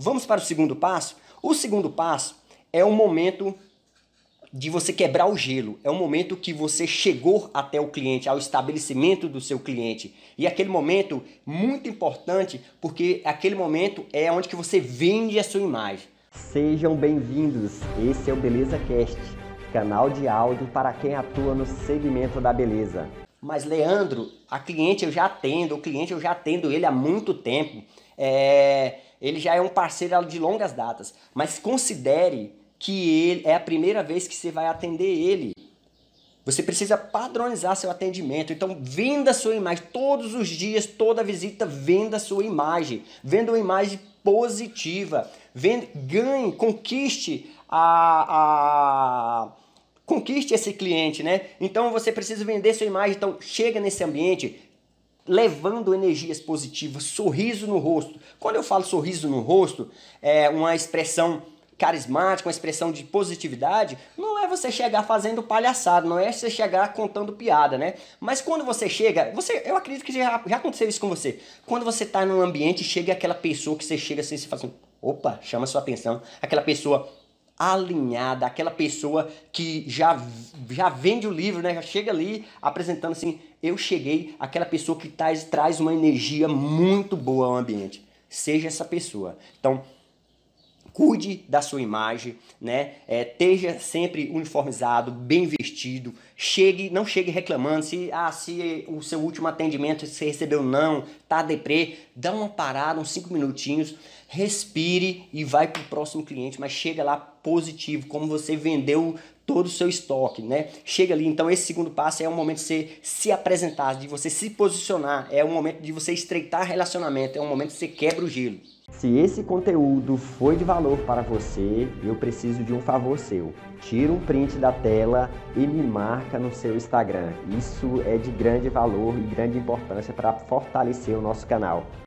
Vamos para o segundo passo? O segundo passo é o momento de você quebrar o gelo. É o momento que você chegou até o cliente, ao estabelecimento do seu cliente. E aquele momento muito importante, porque aquele momento é onde que você vende a sua imagem. Sejam bem-vindos. Esse é o Beleza Cast, canal de áudio para quem atua no segmento da beleza. Mas Leandro, a cliente eu já atendo, o cliente eu já atendo ele há muito tempo. É, ele já é um parceiro de longas datas. Mas considere que ele é a primeira vez que você vai atender ele. Você precisa padronizar seu atendimento. Então, venda sua imagem. Todos os dias, toda visita, venda sua imagem. Venda uma imagem positiva. Venda, ganhe, conquiste a, a conquiste esse cliente, né? Então você precisa vender sua imagem. Então chega nesse ambiente levando energias positivas, sorriso no rosto. Quando eu falo sorriso no rosto, é uma expressão carismática, uma expressão de positividade, não é você chegar fazendo palhaçada, não é você chegar contando piada, né? Mas quando você chega, você, eu acredito que já, já aconteceu isso com você. Quando você está num ambiente chega aquela pessoa que você chega assim, você fala assim, opa, chama sua atenção, aquela pessoa alinhada, aquela pessoa que já, já vende o livro, né? Já chega ali apresentando assim, eu cheguei, aquela pessoa que traz, traz uma energia muito boa ao ambiente. Seja essa pessoa. Então, cuide da sua imagem, né? É, esteja sempre uniformizado, bem vestido. Chegue, não chegue reclamando se, ah, se o seu último atendimento você recebeu não, tá deprê, dá uma parada, uns cinco minutinhos, respire e vai para o próximo cliente, mas chega lá positivo, como você vendeu todo o seu estoque, né? Chega ali, então esse segundo passo é o momento de você se apresentar, de você se posicionar, é o momento de você estreitar relacionamento, é o momento que você quebra o gelo. Se esse conteúdo foi de valor para você, eu preciso de um favor seu. Tira um print da tela e me marca no seu Instagram. Isso é de grande valor e grande importância para fortalecer o nosso canal.